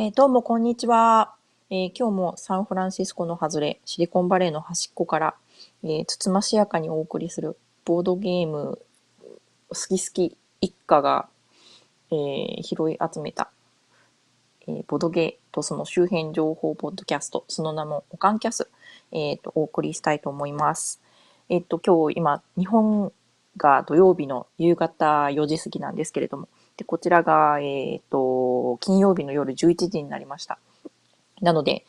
えー、どうも、こんにちは、えー、今日もサンフランシスコの外れ、シリコンバレーの端っこから、えー、つつましやかにお送りするボードゲーム好き好き一家が、えー、拾い集めた、えー、ボドゲーとその周辺情報ポッドキャスト、その名もオカンキャス、えーと、お送りしたいと思います。えっ、ー、と、今日今、日本が土曜日の夕方4時過ぎなんですけれども、で、こちらが、えっ、ー、と、金曜日の夜11時になりました。なので、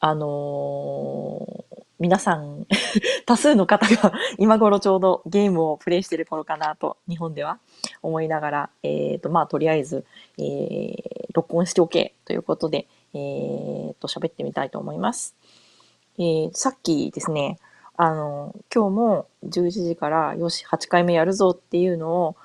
あのー、皆さん 多数の方が 今頃ちょうどゲームをプレイしてる頃かなと、日本では思いながら、えっ、ー、と、まあ、とりあえず、えー、録音しておけということで、えっ、と、喋ってみたいと思います。えー、さっきですね、あの、今日も11時からよし、8回目やるぞっていうのを、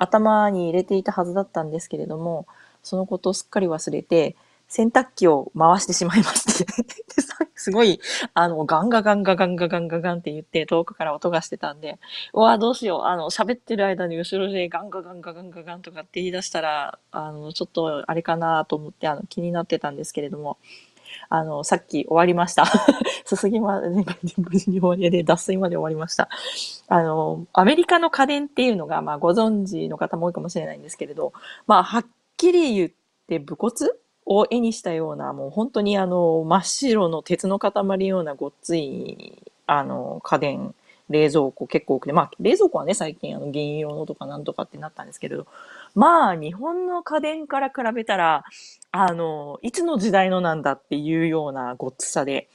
頭に入れていたはずだったんですけれども、そのことをすっかり忘れて、洗濯機を回してしまいまして すごい、あの、ガンガガンガガンガガンガガンって言って遠くから音がしてたんで、うわ、どうしよう。あの、喋ってる間に後ろでガンガガンガガンガガンとかって言い出したら、あの、ちょっとあれかなと思って、あの、気になってたんですけれども、あの、さっき終わりました。すすぎまで、無事に終わりで、脱水まで終わりました。あの、アメリカの家電っていうのが、まあ、ご存知の方も多いかもしれないんですけれど、まあ、はっきり言って武骨を絵にしたような、もう本当にあの、真っ白の鉄の塊ようなごっつい、あの、家電、冷蔵庫結構多くて、まあ、冷蔵庫はね、最近あの、原用のとかなんとかってなったんですけれど、まあ、日本の家電から比べたら、あの、いつの時代のなんだっていうようなごっつさで、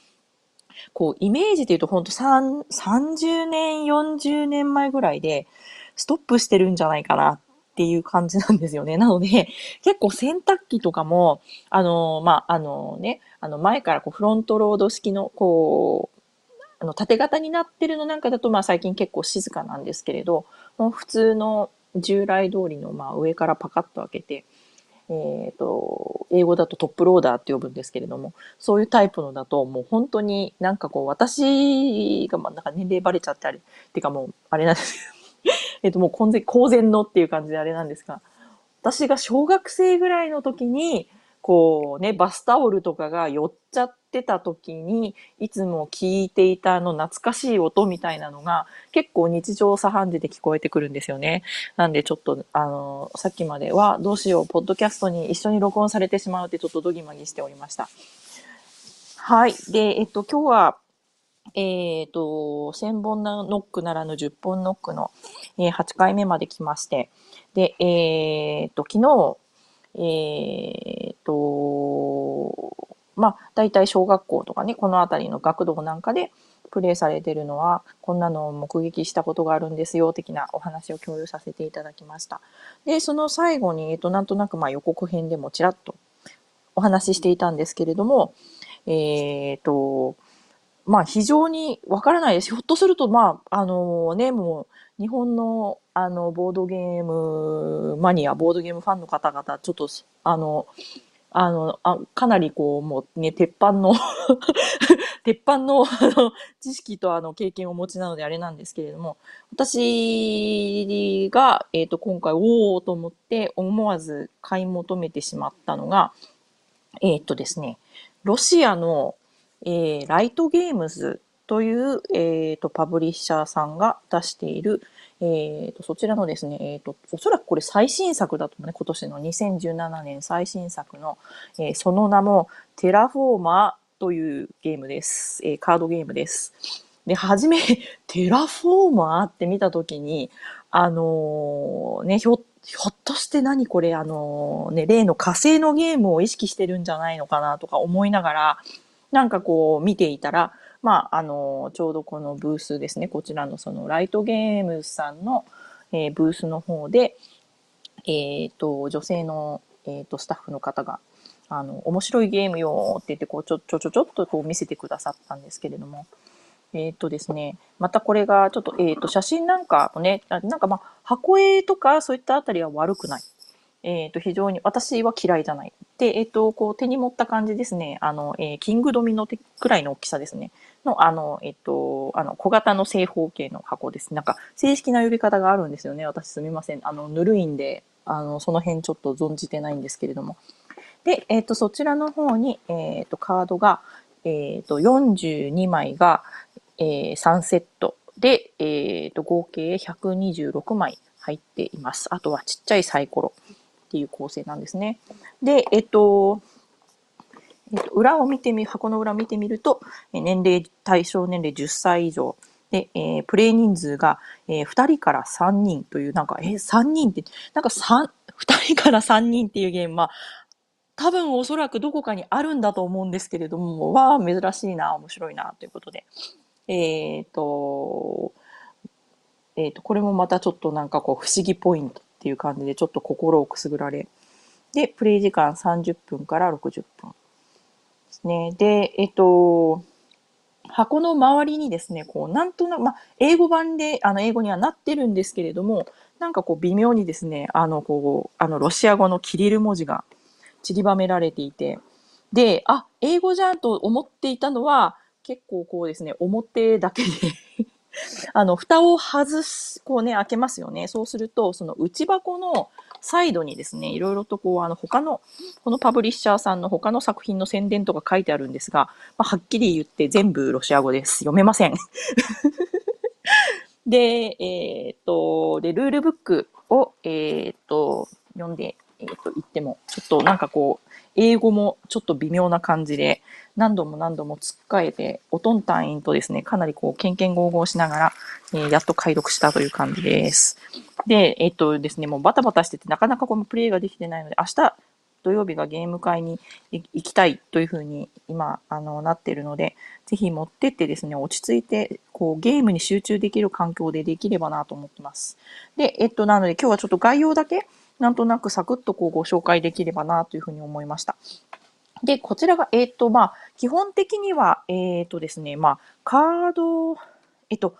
こう、イメージで言うとほんと30年、40年前ぐらいで、ストップしてるんじゃないかなっていう感じなんですよね。なので、結構洗濯機とかも、あの、まあ、あのね、あの前からこうフロントロード式の、こう、あの縦型になってるのなんかだと、まあ最近結構静かなんですけれど、もう普通の従来通りの、まあ上からパカッと開けて、えっ、と、英語だとトップローダーって呼ぶんですけれども、そういうタイプのだと、もう本当になんかこう、私が、まあなんか年齢バレちゃってあれ、っていうかもう、あれなんですけど、えっともう公然、公然のっていう感じであれなんですが、私が小学生ぐらいの時に、こうね、バスタオルとかが寄っちゃってた時に、いつも聞いていたあの懐かしい音みたいなのが結構日常茶飯事で聞こえてくるんですよね。なんでちょっと、あの、さっきまではどうしよう、ポッドキャストに一緒に録音されてしまうってちょっとドギマギしておりました。はい。で、えっと、今日は、えっ、ー、と、1000本ノックならぬ10本ノックの、えー、8回目まで来まして、で、えっ、ー、と、昨日、えっ、と、まあ、大体小学校とかね、この辺りの学童なんかでプレイされてるのは、こんなのを目撃したことがあるんですよ、的なお話を共有させていただきました。で、その最後に、えっ、と、なんとなくまあ予告編でもちらっとお話ししていたんですけれども、えっ、と、まあ非常にわからないです。ひょっとすると、まあ、あのね、もう日本のあのボードゲームマニア、ボードゲームファンの方々、ちょっと、あの、あの、あかなりこう、もうね、鉄板の 鉄板の知識とあの経験をお持ちなのであれなんですけれども、私が、えっ、ー、と、今回、おおと思って思わず買い求めてしまったのが、えっ、ー、とですね、ロシアの、えー、ライトゲームズという、えっ、と、パブリッシャーさんが出している、えーと、そちらのですね、えーと、おそらくこれ最新作だとね、今年の2017年最新作の、えー、その名もテラフォーマーというゲームです。えー、カードゲームです。で、はじめ、テラフォーマーって見たときに、あのー、ね、ひょ、ひょっとして何これ、あのー、ね、例の火星のゲームを意識してるんじゃないのかなとか思いながら、なんかこう見ていたら、まあ、あの、ちょうどこのブースですね、こちらのそのライトゲームズさんの、えー、ブースの方で、えっ、ー、と、女性の、えっ、ー、と、スタッフの方が、あの、面白いゲームよって言って、こう、ちょ、ちょちょちょっとこう見せてくださったんですけれども、えっ、とですね、またこれがちょっと、えっ、と、写真なんかもね、なんかまあ、箱絵とかそういったあたりは悪くない。えっ、と、非常に、私は嫌いじゃない。で、えっ、と、こう、手に持った感じですね。あの、えキングドミの手くらいの大きさですね。の、あの、えっと、あの、小型の正方形の箱です。なんか、正式な呼び方があるんですよね。私すみません。あの、ぬるいんで、あの、その辺ちょっと存じてないんですけれども。で、えっ、と、そちらの方に、えっ、と、カードが、えっ、と、42枚が、えー、3セットで、えっ、と、合計126枚入っています。あとはちっちゃいサイコロっていう構成なんですね。で、えっ、と、えっと、裏を見てみ、箱の裏を見てみると、年齢、対象年齢10歳以上。で、えー、プレイ人数が、えー、2人から3人という、なんか、えー、3人って、なんか3、2人から3人っていうゲームは、多分おそらくどこかにあるんだと思うんですけれども、わあ、珍しいな、面白いな、ということで。えっ、ー、と、えっ、ー、と、これもまたちょっとなんかこう、不思議ポイントっていう感じで、ちょっと心をくすぐられ。で、プレイ時間30分から60分ですね。で、えっ、と、箱の周りにですね、こう、なんとなく、ま、英語版で、あの、英語にはなってるんですけれども、なんかこう、微妙にですね、あの、こう、あの、ロシア語のキリル文字が散りばめられていて、で、あ、英語じゃんと思っていたのは、結構こうですね、表だけであの、蓋を外す、こうね、開けますよね。そうすると、その内箱のサイドにですね、いろいろとこう、あの、他の、このパブリッシャーさんの他の作品の宣伝とか書いてあるんですが、まあ、はっきり言って全部ロシア語です。読めません。で、えっ、と、で、ルールブックを、えっ、と、読んで、えっ、と、言っても、ちょっとなんかこう、英語もちょっと微妙な感じで、何度も何度も突っかえて、おとん隊員とですね、かなりこう、けんけんごうごうしながら、えー、やっと解読したという感じです。で、えっとですね、もうバタバタしてて、なかなかこのプレイができてないので、明日、土曜日がゲーム会に行きたいというふうに今、あの、なってるので、ぜひ持ってってですね、落ち着いて、こう、ゲームに集中できる環境でできればなと思ってます。で、えっと、なので今日はちょっと概要だけ、なんとなくサクッとこうご紹介できればなというふうに思いました。で、こちらが、えっ、ー、と、まあ、基本的には、えっ、ー、とですね、まあ、カード、えっと、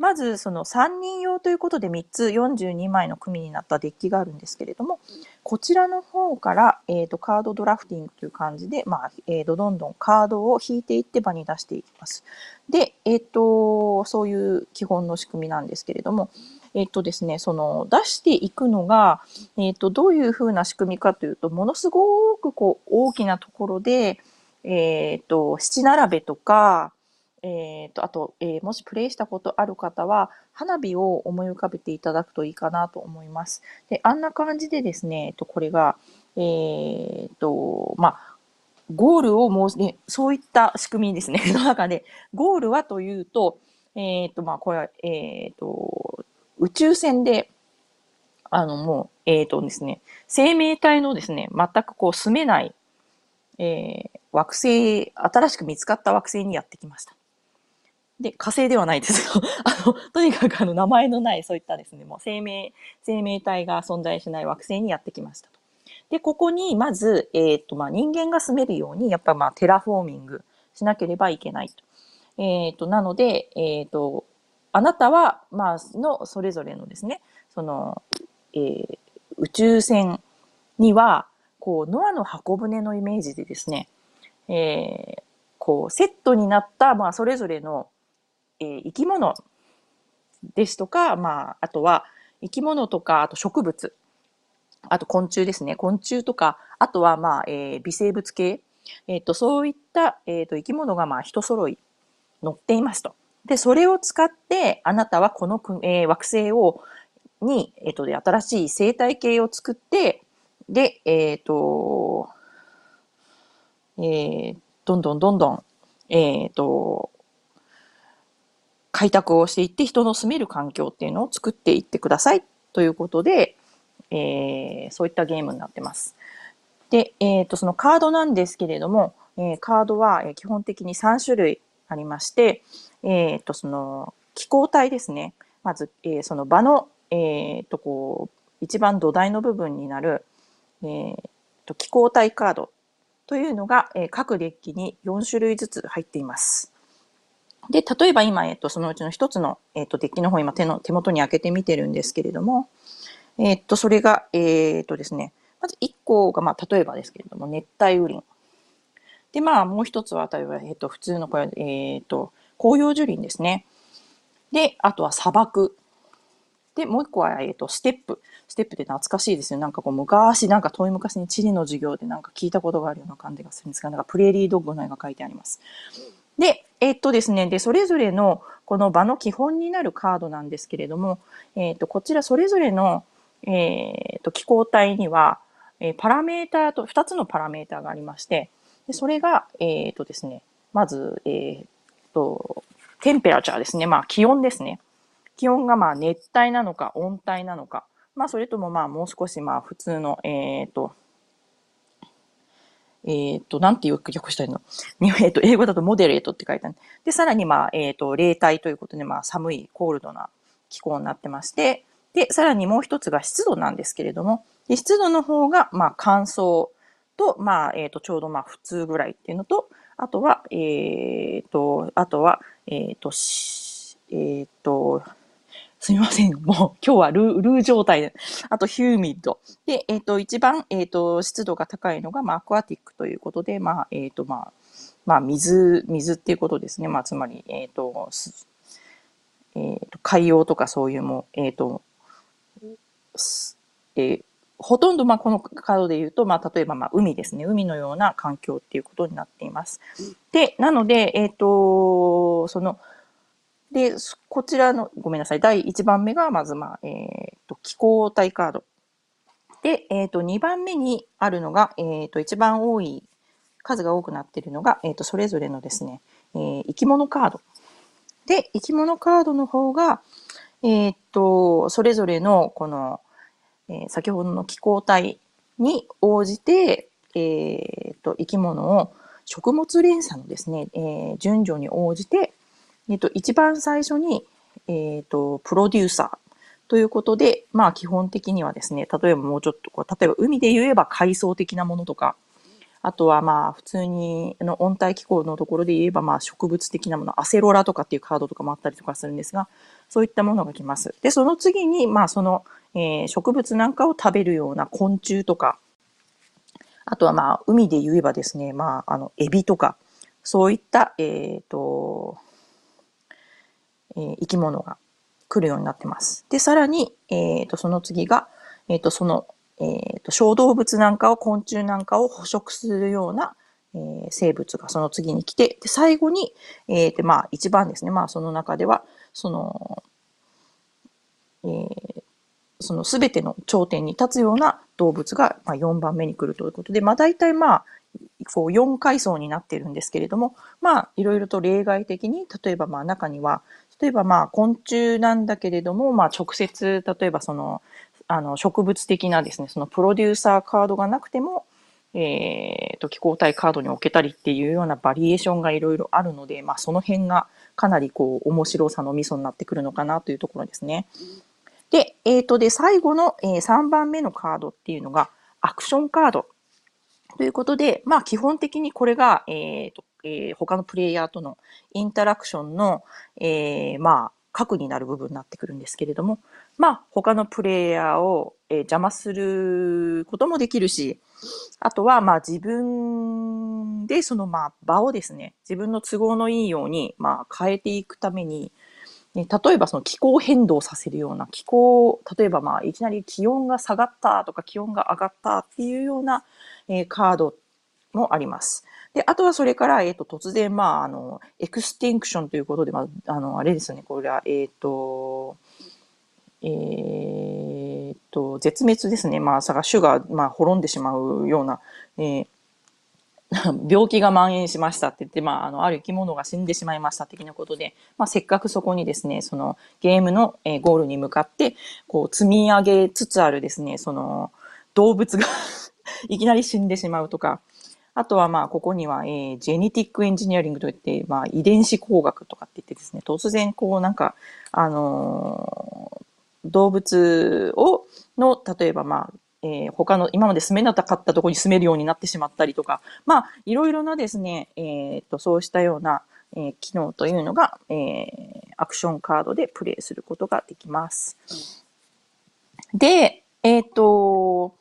まずその3人用ということで3つ42枚の組になったデッキがあるんですけれども、こちらの方から、えーと、カードドラフティングという感じで、まあえーと、どんどんカードを引いていって場に出していきます。で、えっ、ー、と、そういう基本の仕組みなんですけれども、えっ、とですね、その出していくのが、えっ、と、どういうふうな仕組みかというと、ものすごくこう大きなところで、えっ、と、七並べとか、えっ、と、あと、え、もしプレイしたことある方は、花火を思い浮かべていただくといいかなと思います。で、あんな感じでですね、えっと、これが、えっ、と、まあ、ゴールをもう、ね、そういった仕組みですね、の中で、ゴールはというと、えっ、と、まあ、これは、えっ、と、宇宙船で、あの、もう、えっ、とですね、生命体のですね、全くこう住めない、えー、惑星、新しく見つかった惑星にやってきました。で、火星ではないですよ。あの、とにかくあの、名前のない、そういったですね、もう生命、生命体が存在しない惑星にやってきましたと。で、ここに、まず、えっ、ー、と、まあ、人間が住めるように、やっぱまあ、テラフォーミングしなければいけないと。えっ、ー、と、なので、えっ、ー、と、あなたは、まあ、の、それぞれのですね、その、えー、宇宙船には、こう、ノアの箱舟のイメージでですね、えー、こう、セットになった、まあ、それぞれの、えー、生き物ですとか、まあ、あとは生き物とか、あと植物、あと昆虫ですね。昆虫とか、あとはまあ、えー、微生物系、えっ、ー、と、そういった、えっ、ー、と、生き物がまあ、人揃い乗っていますと。で、それを使って、あなたはこの、えー、惑星を、に、えっ、と、新しい生態系を作って、で、えっ、と、えー、どんどんどんどん、えっ、と、開拓をしていって人の住める環境っていうのを作っていってくださいということで、えー、そういったゲームになってます。で、えっ、ー、と、そのカードなんですけれども、えー、カードは基本的に3種類ありまして、えっ、ー、と、その気候帯ですね。まず、えー、その場の、えっ、と、こう、一番土台の部分になる、えー、と気候帯カードというのが、え、各デッキに4種類ずつ入っています。で、例えば今、えっと、そのうちの一つの、えっと、デッキの方、今手の、手元に開けてみてるんですけれども、えっと、それが、えっとですね、まず1個が、まあ、例えばですけれども、熱帯雨林。で、まあ、もう一つは、例えば、えっと、普通の、これ、えっと、紅葉樹林ですね。で、あとは砂漠。で、もう一個は、えっ、と、ステップ。ステップって懐かしいですよ。なんかこう、昔、なんか遠い昔に地理の授業でなんか聞いたことがあるような感じがするんですが、なんかプレーリードッグの絵が書いてあります。で、えっとですね、で、それぞれのこの場の基本になるカードなんですけれども、えっと、こちらそれぞれの、えっと、気候体には、えパラメーターと、2つのパラメーターがありまして、でそれが、えっとですね、まず、えっと、テンペラチャーですね。まあ、気温ですね。気温がまあ熱帯なのか温帯なのか、まあそれともまあもう少しまあ普通の、えっ、ー、と、えっ、ー、と、なんていう訳したいの？えっ、と、英語だとモデレートって書いてある。で、さらにまあ、えっ、と、冷帯ということでまあ寒い、コールドな気候になってまして、で、さらにもう一つが湿度なんですけれども、で湿度の方がまあ乾燥と、まあ、えっ、と、ちょうどまあ普通ぐらいっていうのと、あとは、えっ、と、あとは、えっ、と、えっ、と、すみません。もう今日はルー、ルー状態で。あとヒューミッド。で、えっ、と、一番、えっ、と、湿度が高いのが、まあ、アクアティックということで、まあ、えっ、と、まあ、まあ、水、水っていうことですね。まあ、つまり、えっ、と、えっ、と、海洋とかそういうも、えっ、と、えほとんど、まあ、このカードで言うと、まあ、例えば、まあ、海ですね。海のような環境っていうことになっています。で、なので、えっ、と、その、で、こちらの、ごめんなさい。第1番目が、まず、まあ、えっ、と、気候体カード。で、えっ、と、2番目にあるのが、えっ、と、一番多い、数が多くなっているのが、えっ、と、それぞれのですね、えー、生き物カード。で、生き物カードの方が、えっ、と、それぞれの、この、えー、先ほどの気候帯に応じて、えっ、と、生き物を食物連鎖のですね、えー、順序に応じて、えっと、一番最初に、えっと、プロデューサーということで、まあ基本的にはですね、例えばもうちょっとこう、例えば海で言えば海藻的なものとか、あとはまあ普通にの温帯気候のところで言えばまあ植物的なもの、アセロラとかっていうカードとかもあったりとかするんですが、そういったものが来ます。で、その次にまあその、えー、植物なんかを食べるような昆虫とか、あとはまあ海で言えばですね、まああのエビとか、そういった、えっ、ー、と、えー、生き物が来るようになってます。で、さらに、えっ、ー、と、その次が、えっ、と、その、えっ、と、小動物なんかを、昆虫なんかを捕食するような、えー、生物がその次に来て、で、最後に、えっ、と、まあ、一番ですね、まあ、その中では、その、えー、その全ての頂点に立つような動物が、まあ、4番目に来るということで、まあ、大体まあ、こう4階層になってるんですけれども、まあ、いろいろと例外的に、例えばまあ中には、例えばまあ昆虫なんだけれども、まあ直接、例えばその、あの植物的なですね、そのプロデューサーカードがなくても、えー、と、気候体カードに置けたりっていうようなバリエーションがいろいろあるので、まあその辺がかなりこう面白さのミソになってくるのかなというところですね。で、えっ、ー、と、で、最後の、えー、3番目のカードっていうのが、アクションカードということで、まあ基本的にこれが、えーとえー、他のプレイヤーとのインタラクションの、えー、まあ、核になる部分になってくるんですけれども、まあ、他のプレイヤーを、えー、邪魔することもできるし、あとは、まあ、自分で、その、まあ、場をですね、自分の都合のいいように、まあ、変えていくために、ね、例えばその気候変動させるような気候、例えばまあいきなり気温が下がったとか気温が上がったっていうような、えー、カードもあります。で、あとはそれから、えっ、ー、と、突然、まあ、あの、 extinction ということで、まあ、あの、あれですね、これは、えっ、ー、と、えー、と、絶滅ですね。まあ、が種が、まあ、滅んでしまうような、えー、病気が蔓延しましたって言って、まあ、あの、ある生き物が死んでしまいました的なことで、まあ、せっかくそこにですね、そのゲームの、えー、ゴールに向かって、こう、積み上げつつあるですね、その、動物が いきなり死んでしまうとか、あとはまあ、ここには、えー、ジェネティックエンジニアリングといって、まあ、遺伝子工学とかって言ってですね、突然こうなんか、あのー、動物を、の、例えばまあ、えー、他の今まで住めなかったところに住めるようになってしまったりとか、まあ、いろいろなですね、えー、と、そうしたような、えー、機能というのが、えー、アクションカードでプレイすることができます。で、えっ、と、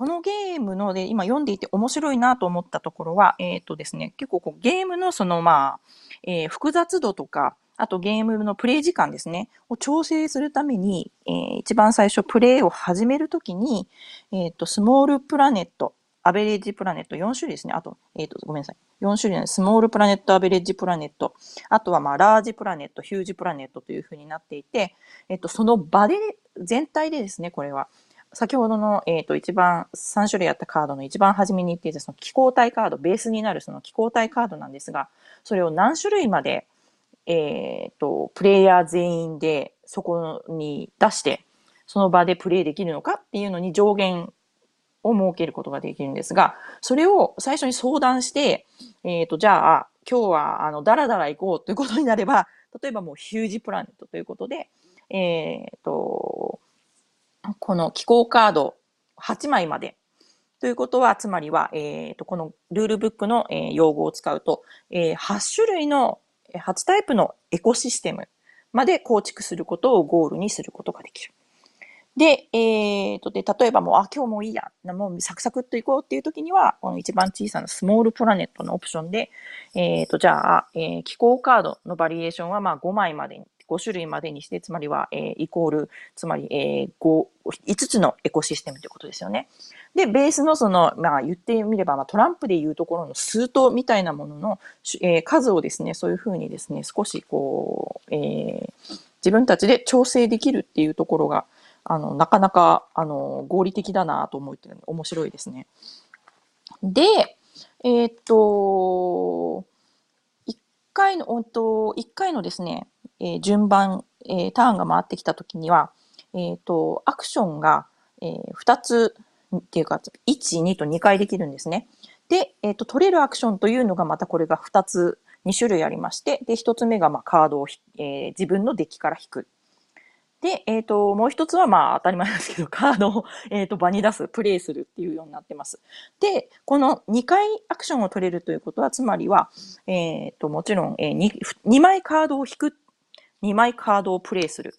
このゲームので、今読んでいて面白いなと思ったところは、えっ、ー、とですね、結構こうゲームのそのまあ、えー、複雑度とか、あとゲームのプレイ時間ですね、を調整するために、えー、一番最初プレイを始めるときに、えっ、ー、と、スモールプラネット、アベレージプラネット4種類ですね。あと、えっ、ー、と、ごめんなさい。4種類のスモールプラネット、アベレージプラネット、あとはまあ、ラージプラネット、ヒュージプラネットというふうになっていて、えっ、と、その場で、全体でですね、これは、先ほどの、えっ、と、一番、3種類あったカードの一番初めに言っていた、その気候体カード、ベースになるその気候体カードなんですが、それを何種類まで、えっ、と、プレイヤー全員でそこに出して、その場でプレイできるのかっていうのに上限を設けることができるんですが、それを最初に相談して、えっ、ー、と、じゃあ、今日は、あの、だらだら行こうということになれば、例えばもうヒュージプラネットということで、えっ、ー、と、この気候カード8枚までということは、つまりは、えっ、ー、と、このルールブックの、え、用語を使うと、え、8種類の、8タイプのエコシステムまで構築することをゴールにすることができる。で、えっ、ー、と、で、例えばもう、あ、今日もういいや、もうサクサクっと行こうっていう時には、この一番小さなスモールプラネットのオプションで、えっ、ー、と、じゃあ、えー、気候カードのバリエーションは、まあ、5枚までに、5種類までにして、つまりは、えー、イコール、つまり、えー、5、5つのエコシステムということですよね。で、ベースのその、まあ言ってみれば、まあトランプでいうところの数頭みたいなものの、えー、数をですね、そういうふうにですね、少しこう、えー、自分たちで調整できるっていうところが、あの、なかなか、あの、合理的だなと思って、面白いですね。で、えー、っと、一回の、おと、一回のですね、えー、順番、えー、ターンが回ってきたときには、えっと、アクションが、えー、2つっていうか、1、2と2回できるんですね。で、えっ、と、取れるアクションというのがまたこれが2つ、2種類ありまして、で、1つ目がまあカードを、えー、自分のデッキから引く。で、えっ、と、もう一つはまあ当たり前ですけど、カードを、えっ、と、場に出す、プレイするっていうようになってます。で、この2回アクションを取れるということは、つまりは、えっ、と、もちろん、えー2、2枚カードを引く、2枚カードをプレイする。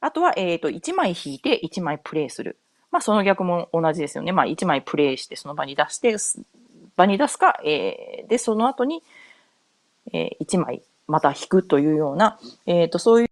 あとは、えっ、と、1枚引いて1枚プレイする。まあ、その逆も同じですよね。まあ、1枚プレイして、その場に出して、場に出すか、えー、で、その後に、えー、1枚また引くというような、えっ、と、そういう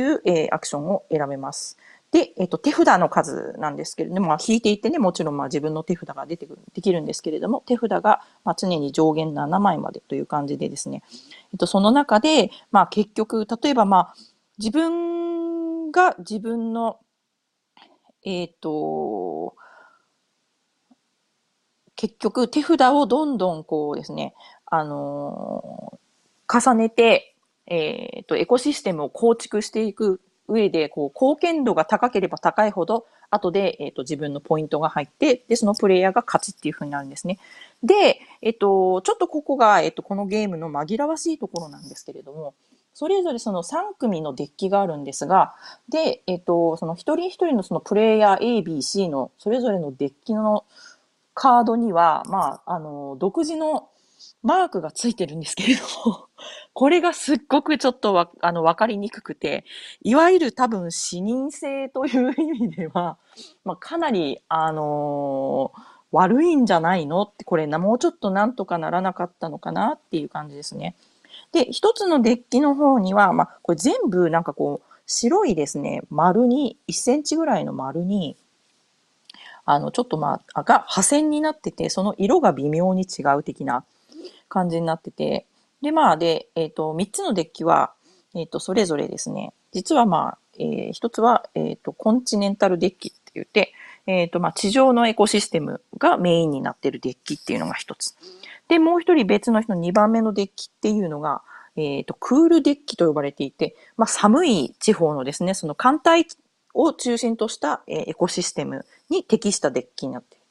いう、えー、アクションを選べます。で、えっ、と、手札の数なんですけれども、まあ、引いていってね、もちろんまあ自分の手札が出てくる、できるんですけれども、手札がまあ常に上限7枚までという感じでですね、えっ、と、その中で、まあ結局、例えばまあ、自分が自分の、えっ、と、結局手札をどんどんこうですね、あの重ねて、えっ、と、エコシステムを構築していく上で、こう、貢献度が高ければ高いほど、後で、えっ、ー、と、自分のポイントが入って、で、そのプレイヤーが勝ちっていう風になるんですね。で、えっ、ー、と、ちょっとここが、えっ、と、このゲームの紛らわしいところなんですけれども、それぞれその3組のデッキがあるんですが、で、えっ、と、その一人一人のそのプレイヤー A、B、C のそれぞれのデッキのカードには、まあ、あの、独自のマークがついてるんですけれども、これがすっごくちょっとわ、あの、わかりにくくて、いわゆる多分視認性という意味では、まあ、かなり、あのー、悪いんじゃないのって、これな、もうちょっとなんとかならなかったのかなっていう感じですね。で、一つのデッキの方には、まあ、これ全部なんかこう、白いですね、丸に、1センチぐらいの丸に、あの、ちょっとまあ、が破線になってて、その色が微妙に違う的な感じになってて、で、まあ、で、えっ、ー、と、3つのデッキは、えっ、ー、と、それぞれですね、実はまあ、えー、一つは、えっ、と、コンチネンタルデッキって言って、えっ、と、まあ、地上のエコシステムがメインになってるデッキっていうのが一つ。で、もう一人別の人の2番目のデッキっていうのが、えっ、と、クールデッキと呼ばれていて、まあ、寒い地方のですね、その艦隊を中心とした、えエコシステムに適したデッキになってる。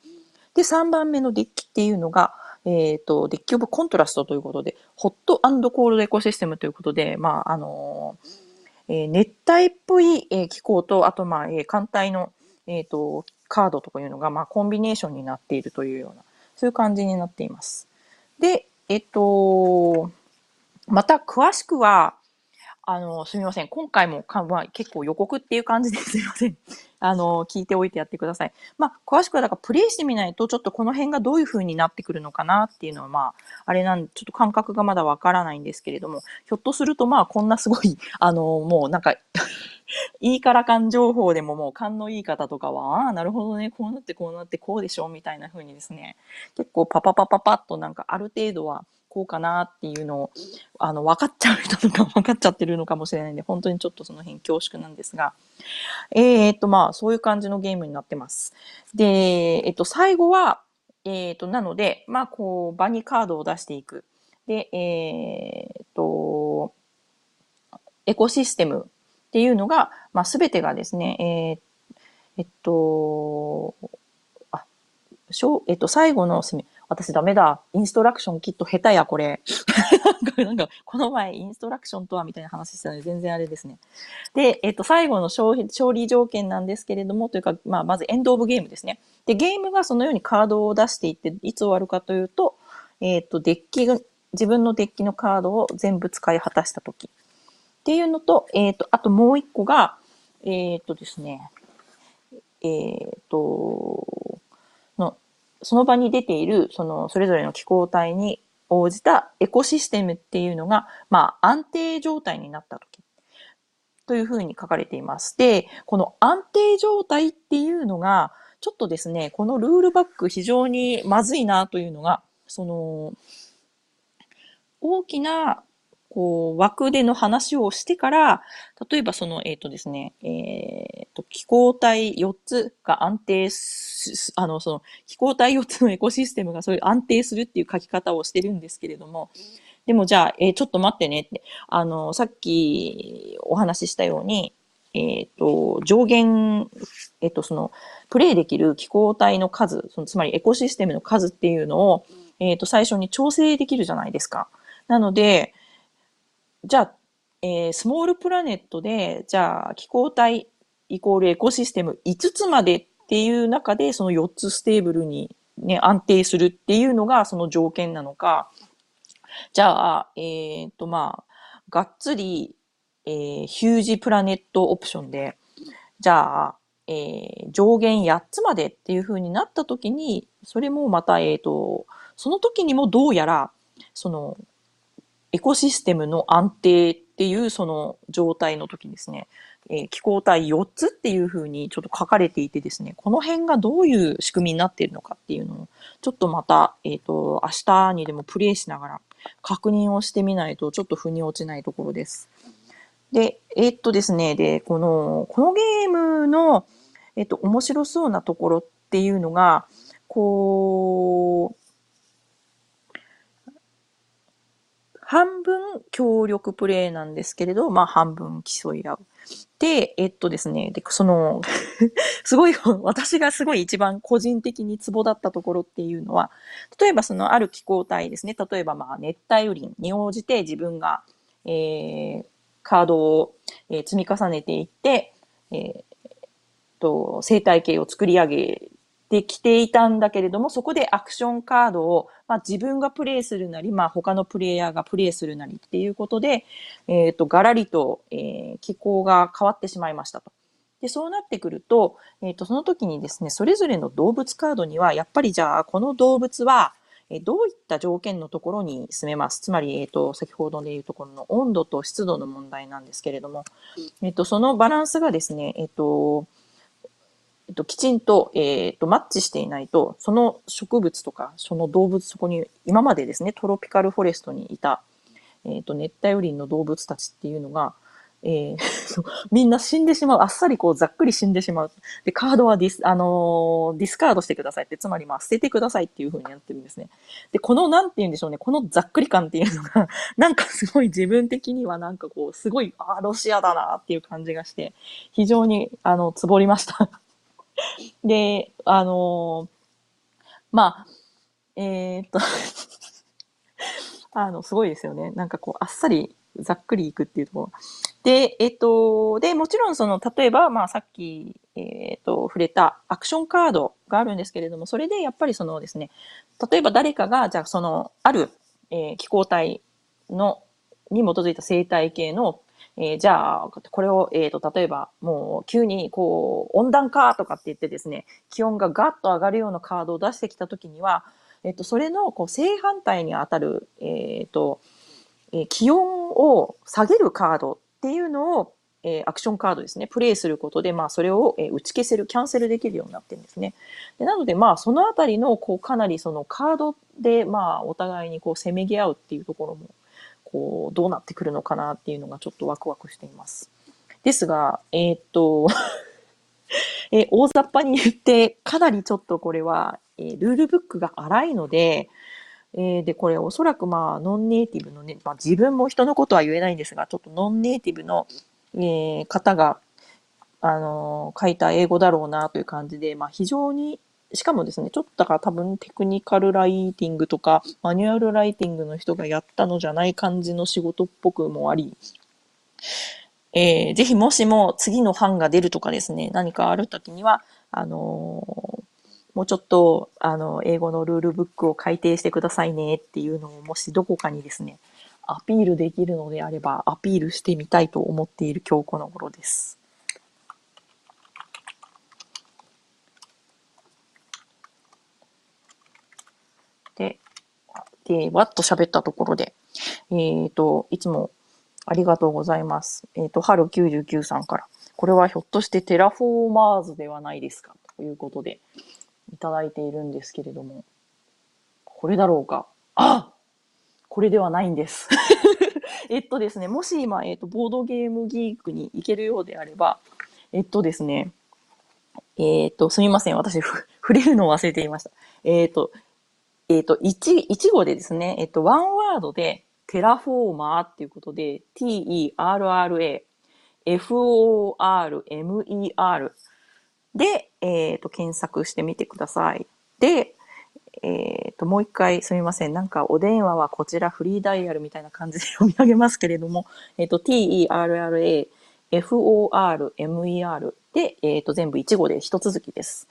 で、3番目のデッキっていうのが、えっ、ー、と、デッキオブコントラストということで、ホットコールドエコシステムということで、まあ、あのー、えー、熱帯っぽい、えー、気候と、あと、まあ、えー、艦隊の、えっ、と、カードとかいうのが、まあ、コンビネーションになっているというような、そういう感じになっています。で、えっ、と、また詳しくは、あの、すみません。今回もか、まあ、結構予告っていう感じですみません。あの、聞いておいてやってください。まあ、詳しくはだからプレイしてみないと、ちょっとこの辺がどういう風になってくるのかなっていうのは、まあ、あれなんで、ちょっと感覚がまだわからないんですけれども、ひょっとするとまあ、こんなすごい、あの、もうなんか いいから感情報でももう勘のいい方とかは、ああ、なるほどね、こうなってこうなってこうでしょ、みたいな風にですね、結構パパパパパッとなんかある程度はこうかなっていうのを、あの、分かっちゃう人とか分かっちゃってるのかもしれないんで、本当にちょっとその辺恐縮なんですが、えー、っと、まあ、そういう感じのゲームになってます。で、えっと、最後は、えー、っと、なので、まあ、こう、場にカードを出していく。で、えー、っと、エコシステムっていうのが、まあ、すべてがですね、えー、えっと、あ、しょえっと、最後の私ダメだ。インストラクションきっと下手や、これ。なんか、この前、インストラクションとはみたいな話してたので、全然あれですね。で、えっと、最後の勝利条件なんですけれども、というか、まあ、まずエンドオブゲームですね。で、ゲームがそのようにカードを出していって、いつ終わるかというと、えっと、デッキが、自分のデッキのカードを全部使い果たしたとき。っていうのと、えっと、あともう一個が、えっとですね、えっと、その場に出ている、その、それぞれの気候帯に応じたエコシステムっていうのが、まあ、安定状態になった時というふうに書かれています。で、この安定状態っていうのが、ちょっとですね、このルールバック非常にまずいなというのが、その、大きなこう、枠での話をしてから、例えばその、えっ、ー、とですね、えっ、ー、と、気候帯4つが安定す、あの、その、気候帯4つの エコシステムがそういう安定するっていう書き方をしてるんですけれども、でもじゃあ、えー、ちょっと待ってねって、あの、さっきお話ししたように、えっ、と、上限、えっ、と、その、プレイできる気候帯の数、そのつまりエコシステムの数っていうのを、えっ、と、最初に調整できるじゃないですか。なので、じゃあ、え、 small planet で、じゃあ気候帯イコールエコシステム5つまでっていう中で、その4つ stable にね、安定するっていうのがその条件なのか、じゃあ、えっ、と、まあ、がっつり、えー、 huge planet option で、じゃあ、えー、上限8つまでっていう風になった時に、それもまた、えっ、と、その時にもどうやら、その、エコシステムの安定っていうその状態の時ですね、えー、気候帯4つっていうふうにちょっと書かれていてですね、この辺がどういう仕組みになっているのかっていうのを、ちょっとまた、えっ、ー、と、明日にでもプレイしながら確認をしてみないとちょっと腑に落ちないところです。で、えっ、とですね、で、この、このゲームの、えっ、と、面白そうなところっていうのが、こう、半分協力プレイなんですけれど、まあ半分競い合う。で、えっとですね、で、その すごい、私がすごい一番個人的にツボだったところっていうのは、例えばそのある気候帯ですね、例えばまあ熱帯雨林に応じて自分が、えー、カードを、積み重ねていって、えー、と、生態系を作り上げてきていたんだけれども、そこでアクションカードを、まあ、自分がプレイするなり、まあ、他のプレイヤーがプレイするなりっていうことで、えっ、ー、と、ガラリと、えー、気候が変わってしまいましたと。で、そうなってくると、えっ、ー、と、その時にですね、それぞれの動物カードには、やっぱりじゃあ、この動物は、えどういった条件のところに住めます。つまり、えっ、と、先ほどで言うところの温度と湿度の問題なんですけれども、えっ、と、そのバランスがですね、えっ、と、えっと、きちんと、えっと、マッチしていないと、その植物とか、その動物、そこに、今までですね、トロピカルフォレストにいた、えっと、熱帯雨林の動物たちっていうのが、えー、みんな死んでしまう。あっさりこう、ざっくり死んでしまう。で、カードはディス、あのー、ディスカードしてくださいって、つまりまあ、捨ててくださいっていう風にやってるんですね。で、この、なんて言うんでしょうね、このざっくり感っていうのが、なんかすごい自分的にはなんかこう、すごい、ああ、ロシアだなっていう感じがして、非常に、あの、つぼりました。で、あのー、まあ、えー、っと あの、すごいですよね。なんかこう、あっさり、ざっくりいくっていうところ。で、えっと、で、もちろんその、例えば、まあさっき、えっと、触れたアクションカードがあるんですけれども、それでやっぱりそのですね、例えば誰かが、じゃあその、ある、えー、気候帯の、に基づいた生態系の、えー、じゃあ、これを、えっ、ー、と、例えば、もう、急に、こう、温暖化とかって言ってですね、気温がガッと上がるようなカードを出してきたときには、えっ、ー、と、それの、こう、正反対に当たる、えっ、と、え気温を下げるカードっていうのを、えアクションカードですね、プレイすることで、まあ、それを、え打ち消せる、キャンセルできるようになってるんですね。でなので、まあ、そのあたりの、こう、かなりそのカードで、まあ、お互いにこう、せめぎ合うっていうところも、こう、どうなってくるのかなっていうのがちょっとワクワクしています。ですが、えー、っと え大雑把に言って、かなりちょっとこれは、えー、ルールブックが荒いので、えー、で、これおそらくまあ、ノンネイティブのね、まあ自分も人のことは言えないんですが、ちょっとノンネイティブの、えー、方が、あのー、書いた英語だろうなという感じで、まあ非常に、しかもですね、ちょっとだから多分テクニカルライティングとか、マニュアルライティングの人がやったのじゃない感じの仕事っぽくもあり、えー、ぜひもしも次の版が出るとかですね、何かあるときには、あのー、もうちょっと、あの、英語のルールブックを改訂してくださいねっていうのを、もしどこかにですね、アピールできるのであれば、アピールしてみたいと思っている今日この頃です。で、で、わっと喋ったところで、えっ、ー、と、いつもありがとうございます。えっ、ー、と、春99さんから。これはひょっとしてテラフォーマーズではないですか？ということで、いただいているんですけれども、これだろうか？あこれではないんです。えっとですね、もし今、えっと、ボードゲームギークに行けるようであれば、えっとですね、えっと、すみません。私、触れるのを忘れていました。えっと、えっと、1、1語でですね、えっと、 one word で、テラフォーマーっていうことで、t-e-r-r-a、f-o-r-m-e-r で、えっ、ー、と、検索してみてください。で、えっ、と、もう一回すみません。なんかお電話はこちらフリーダイヤルみたいな感じで読み上げますけれども、えっ、と、t-e-r-r-a、f-o-r-m-e-r で、えっ、と、全部1語で一続きです。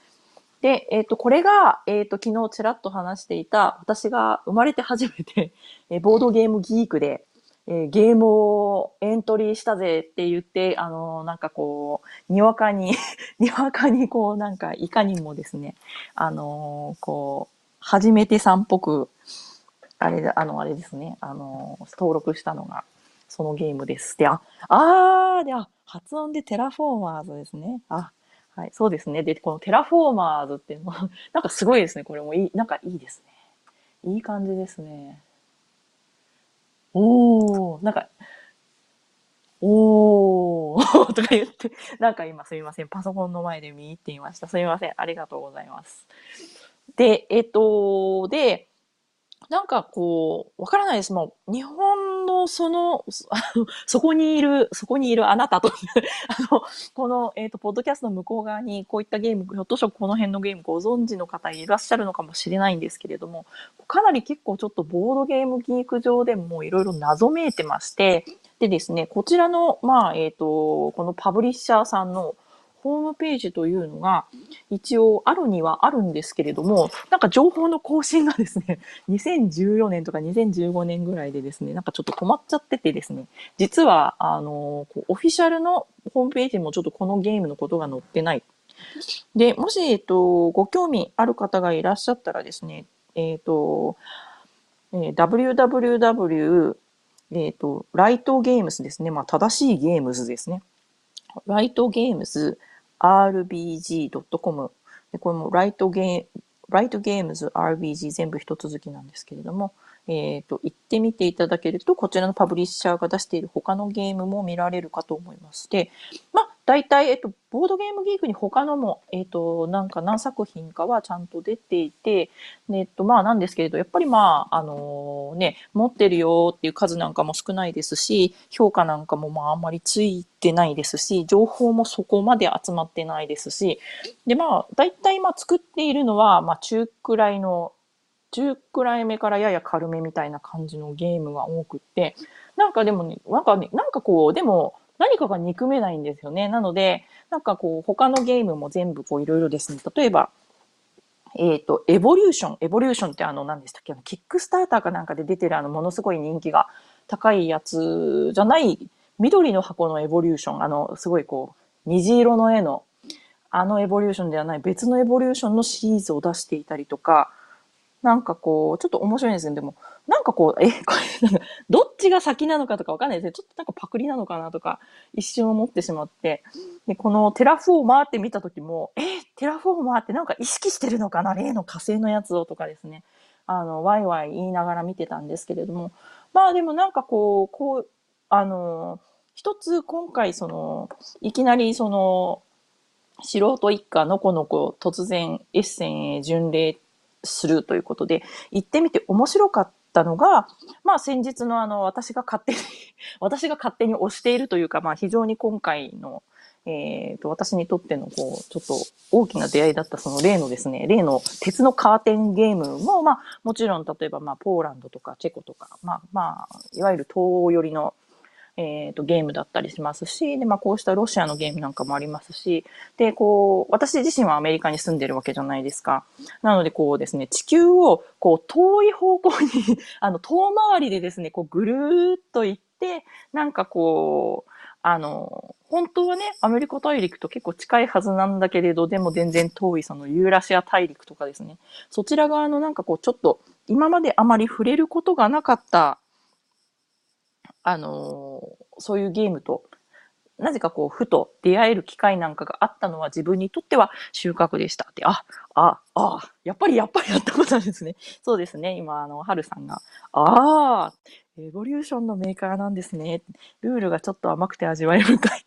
で、えっ、と、これが、えっ、と、昨日ちらっと話していた、私が生まれて初めて、えボードゲームギークで、えー、ゲームをエントリーしたぜって言って、あのー、なんかこう、にわかに にわかにこう、なんか、いかにもですね、あのー、こう、初めてさんっぽく、あれ、あの、あれですね、あの登録したのが、そのゲームです。で、あ、あー、で、あ、発音でテラフォーマーズですね。あ、はい、そうですね。で、このテラフォーマーズっていうのは、なんかすごいですね。これもいい、なんかいいですね。いい感じですね。おー、なんか、おー とか言って、なんか今すみません。パソコンの前で見入っていました。すみません。ありがとうございます。で、えっと、で、なんかこう、わからないです。もう、日本のその、そこにいる、そこにいるあなたと あの、この、えっ、ー、と、ポッドキャストの向こう側にこういったゲーム、ひょっとしたらこの辺のゲームご存知の方いらっしゃるのかもしれないんですけれども、かなり結構ちょっとボードゲームギーク上でもいろいろ謎めいてまして、でですね、こちらの、まあ、えっ、ー、と、このパブリッシャーさんの、ホームページというのが一応あるにはあるんですけれども、なんか情報の更新がですね、2014年とか2015年ぐらいでですね、なんかちょっと止まっちゃっててですね、実は、あの、オフィシャルのホームページもちょっとこのゲームのことが載ってない。で、もし、えっと、ご興味ある方がいらっしゃったらですね、えっと、えー、www えっ、と、ライトゲームズですね。まあ、正しいゲームズですね。ライトゲームズ rbg.com これもライトゲーライトゲームズ RBG 全部一続きなんですけれども、えっ、ー、と、行ってみていただけると、こちらのパブリッシャーが出している他のゲームも見られるかと思いまして、まあ、大体、えっと、ボードゲームギークに他のも、えっと、なんか何作品かはちゃんと出ていて、えっと、まあなんですけれど、やっぱりまあ、あのー、ね、持ってるよっていう数なんかも少ないですし、評価なんかもまああんまりついてないですし、情報もそこまで集まってないですし、でまあ、大体まあ作っているのは、まあ中くらいの、中くらい目からやや軽めみたいな感じのゲームが多くって、なんかでもね、なんかね、なんかこう、でも、何かが憎めないんですよね。なので、なんかこう、他のゲームも全部こういろいろですね。例えば、えっ、ー、と、エボリューション。エボリューションってあの、何でしたっけ？あの、キックスターターかなんかで出てるあの、ものすごい人気が高いやつじゃない緑の箱のエボリューション、あの、すごいこう、虹色の絵の、あのエボリューションではない別のエボリューションのシリーズを出していたりとか、なんかこう、ちょっと面白いんですね。でも、なんかこう、え、これ、どっちが先なのかとかわかんないですね。ちょっとなんかパクリなのかなとか、一瞬思ってしまって。で、このテラフォーマーって見た時も、え、テラフォーマーってなんか意識してるのかな例の火星のやつをとかですね。あの、ワイワイ言いながら見てたんですけれども、まあでもなんかこう、こう、あの、一つ今回その、いきなりその、素人一家のこの子突然エッセンへ巡礼っするということで、行ってみて面白かったのが、まあ先日のあの、私が勝手に 私が勝手に推しているというか、まあ非常に今回の、えっ、ー、と、私にとっての、こう、ちょっと大きな出会いだったその例のですね、例の鉄のカーテンゲームも、まあ、もちろん、例えば、まあ、ポーランドとかチェコとか、まあ、まあ、いわゆる東欧寄りのえっ、ー、と、ゲームだったりしますし、で、まあ、こうしたロシアのゲームなんかもありますし、で、こう、私自身はアメリカに住んでるわけじゃないですか。なので、こうですね、地球を、こう、遠い方向に あの、遠回りでですね、こう、ぐるーっと行って、なんかこう、あの、本当はね、アメリカ大陸と結構近いはずなんだけれど、でも全然遠いそのユーラシア大陸とかですね、そちら側のなんかこう、ちょっと今まであまり触れることがなかったあのー、そういうゲームと、なぜかこう、ふと出会える機会なんかがあったのは自分にとっては収穫でしたって、あ、あ、あ、やっぱりやっぱりやったことあるんですね。そうですね。今、あの、はるさんが、ああ、エボリューションのメーカーなんですね。ルールがちょっと甘くて味わい深い。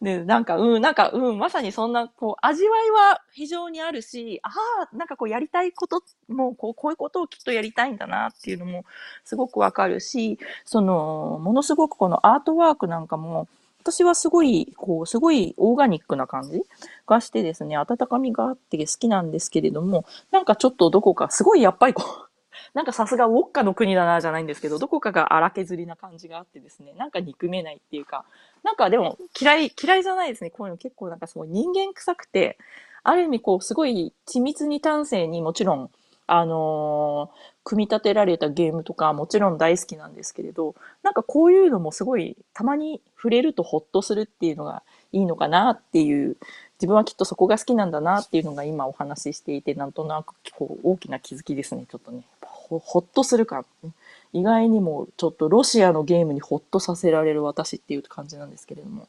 で、なんか、うん、なんか、うん、まさにそんな、こう、味わいは非常にあるし、ああ、なんかこう、やりたいこと、もう、こう、こういうことをきっとやりたいんだなっていうのも、すごくわかるし、その、ものすごくこのアートワークなんかも、私はすごい、こう、すごいオーガニックな感じがしてですね、温かみがあって好きなんですけれども、なんかちょっとどこか、すごいやっぱりこう、なんかさすがウォッカの国だなじゃないんですけど、どこかが荒削りな感じがあってですね、なんか憎めないっていうか、なんかでも嫌い、嫌いじゃないですね。こういうの結構なんかすごい人間臭くて、ある意味こうすごい緻密に端正にもちろん、あのー、組み立てられたゲームとかもちろん大好きなんですけれど、なんかこういうのもすごいたまに触れるとホッとするっていうのがいいのかなっていう自分はきっとそこが好きなんだなっていうのが今お話ししていて、なんとなくこう大きな気づきですね。ちょっとね、ほほっとする感、ね。意外にもちょっとロシアのゲームにほっとさせられる私っていう感じなんですけれども。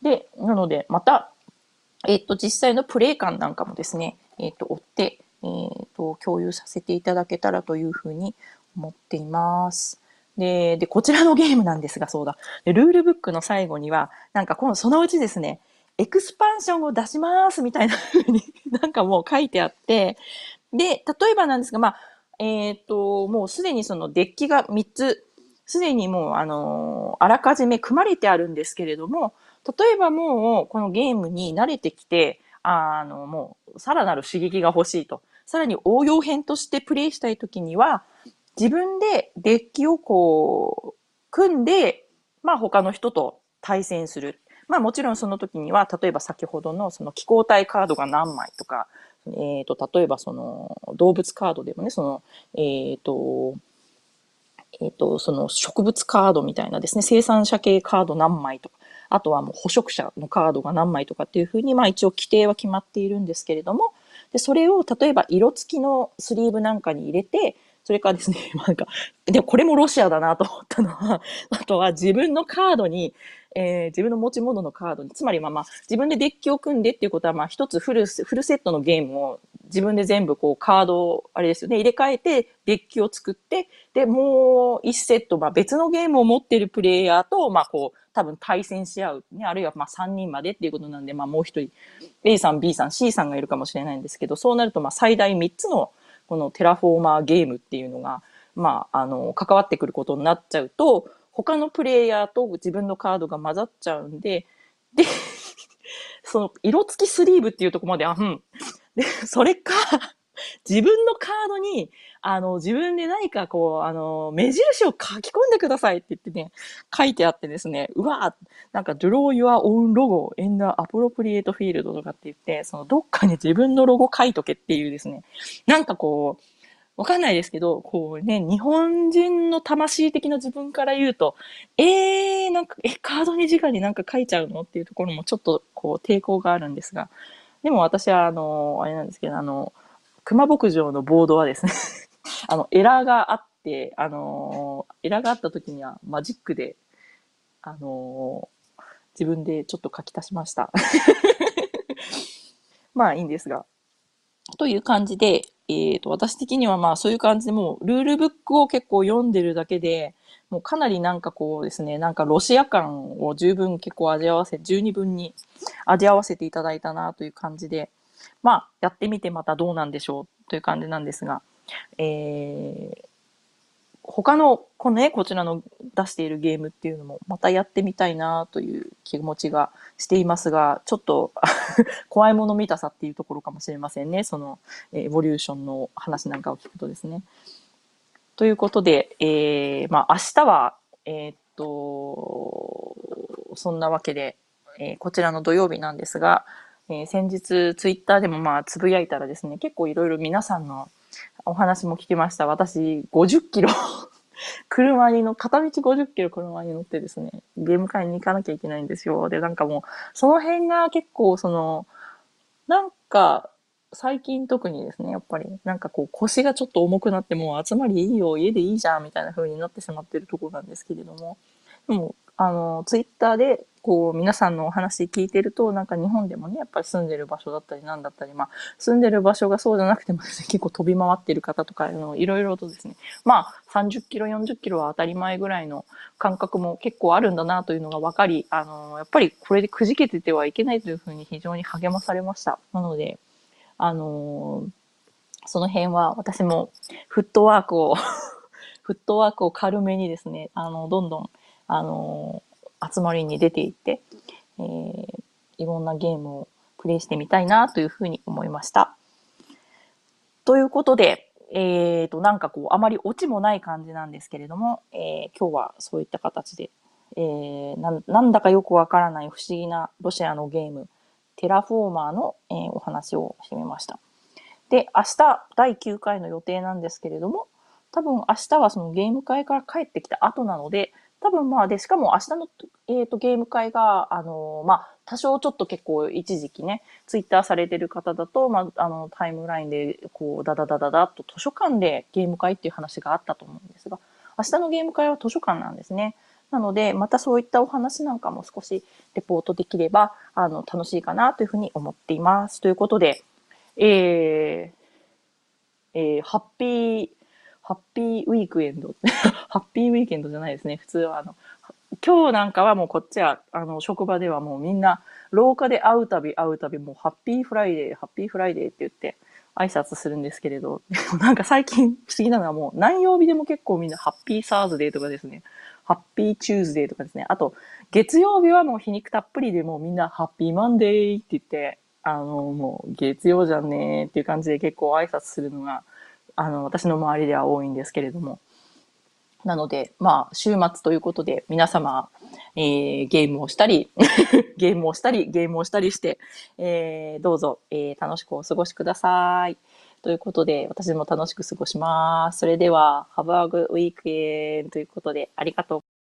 で、なので、また、えっ、と、実際のプレイ感なんかもですね、えっ、と、追って、えっ、と、共有させていただけたらというふうに思っています。で、で、こちらのゲームなんですが、そうだ。で、ルールブックの最後には、なんかこの、そのうちですね、エクスパンションを出しますみたいな風になんかもう書いてあって、で、例えばなんですが、まあ、えっ、ー、と、もうすでにそのデッキが3つ、すでにもう、あのあらかじめ組まれてあるんですけれども、例えばもう、このゲームに慣れてきて、あの、もう、さらなる刺激が欲しいと。さらに応用編としてプレイしたいときには、自分でデッキをこう、組んで、まあ他の人と対戦する。まあもちろんその時には、例えば先ほどのその気候体カードが何枚とか、えっ、ー、と、例えばその動物カードでもね、その、えっ、ー、と、えっ、ー、と、その植物カードみたいなですね、生産者系カード何枚とか、あとはもう捕食者のカードが何枚とかっていうふうに、まあ一応規定は決まっているんですけれども、で、それを例えば色付きのスリーブなんかに入れて、それからですね、なんか、でもこれもロシアだなと思ったのは、あとは自分のカードに、えー、自分の持ち物のカードに、つまりまあまあ、自分でデッキを組んでっていうことは、まあ一つフル、フルセットのゲームを自分で全部こうカードを、あれですよね、入れ替えてデッキを作って、で、もう一セット、まあ別のゲームを持ってるプレイヤーと、まあこう、多分対戦し合う、ね、あるいはまあ3人までっていうことなんで、まあもう一人、A さん、B さん、C さんがいるかもしれないんですけど、そうなるとまあ最大3つのこのテラフォーマーゲームっていうのが、まあ、あの、関わってくることになっちゃうと、他のプレイヤーと自分のカードが混ざっちゃうんで、で、その、色付きスリーブっていうとこまで、あ、うん。で、それか、自分のカードに、あの、自分で何かこう、あの、目印を書き込んでくださいって言ってね、書いてあってですね、うわなんか、draw your own logo in the appropriate field とかって言って、その、どっかに自分のロゴ書いとけっていうですね、なんかこう、わかんないですけど、こうね、日本人の魂的な自分から言うと、えー、なんか、え、カードに直になんか書いちゃうのっていうところもちょっとこう抵抗があるんですが、でも私はあの、あれなんですけど、あの、熊牧場のボードはですね あの、エラーがあって、あの、エラーがあった時にはマジックで、あの、自分でちょっと書き足しました まあいいんですが。という感じで、えっ、ー、と、私的にはまあそういう感じでもうルールブックを結構読んでるだけで、もうかなりなんかこうですね、なんかロシア感を十分結構味合わせ、十二分に味合わせていただいたなという感じで、まあやってみてまたどうなんでしょうという感じなんですが、えー、他の、このね、こちらの出しているゲームっていうのもまたやってみたいなという気持ちがしていますが、ちょっと 怖いもの見たさっていうところかもしれませんね。その、エボリューションの話なんかを聞くとですね。ということで、えー、まあ明日は、えー、っと、そんなわけで、えー、こちらの土曜日なんですが、えー、先日ツイッターでもまあつぶやいたらですね、結構いろいろ皆さんのお話も聞きました。私、50キロ 車にの、片道50キロ車に乗ってですね、ゲーム会に行かなきゃいけないんですよ。で、なんかもう、その辺が結構、その、なんか、最近特にですね、やっぱり、なんかこう腰がちょっと重くなってもう集まりいいよ、家でいいじゃん、みたいな風になってしまってるところなんですけれども、でも、あの、ツイッターでこう、皆さんのお話聞いてると、なんか日本でもね、やっぱり住んでる場所だったりなんだったり、まあ、住んでる場所がそうじゃなくてもですね、結構飛び回ってる方とか、のいろいろとですね、まあ、30キロ、40キロは当たり前ぐらいの感覚も結構あるんだなというのが分かり、あの、やっぱりこれでくじけててはいけないというふうに非常に励まされました。なので、あのその辺は私もフットワークをフットワークを軽めにですね、あの、どんどん、あの集まりに出ていって、えー、いろんなゲームをプレイしてみたいなというふうに思いました。ということで、えっ、ー、と、なんかこう、あまりオチもない感じなんですけれども、えー、今日はそういった形で、えー、ななんだかよくわからない不思議なロシアのゲーム、テラフォーマーの、えー、お話をしてみました。で、明日第9回の予定なんですけれども、多分明日はそのゲーム会から帰ってきた後なので、多分まあ、で、しかも明日の、えっ、ー、と、ゲーム会が、あの、まあ、多少ちょっと結構一時期ね、ツイッターされてる方だと、まあ、あの、タイムラインで、こう、ダダダダダと図書館でゲーム会っていう話があったと思うんですが、明日のゲーム会は図書館なんですね。なので、またそういったお話なんかも少しレポートできれば、あの、楽しいかなというふうに思っています。ということで、えー、えー、 Happy、Happy weekend。Happy weekend じゃないですね。普通はあの、今日なんかはもうこっちは、あの、職場ではもうみんな、廊下で会うたび会うたび、もう Happy Friday、Happy Friday って言って挨拶するんですけれど、なんか最近不思議なのはもう何曜日でも結構みんな Happy Thursday とかですね、 Happy Tuesday とかですね、あと月曜日はもう皮肉たっぷりでもうみんな Happy Monday って言って、あの、もう月曜じゃんねーっていう感じで結構挨拶するのがあの、私の周りでは多いんですけれども。なので、まあ、週末ということで、皆様、えー、ゲームをしたり、ゲームをしたり、ゲームをしたりして、えー、どうぞ、えー、楽しくお過ごしください。ということで、私も楽しく過ごします。それでは、Have a good weekend ということで、ありがとう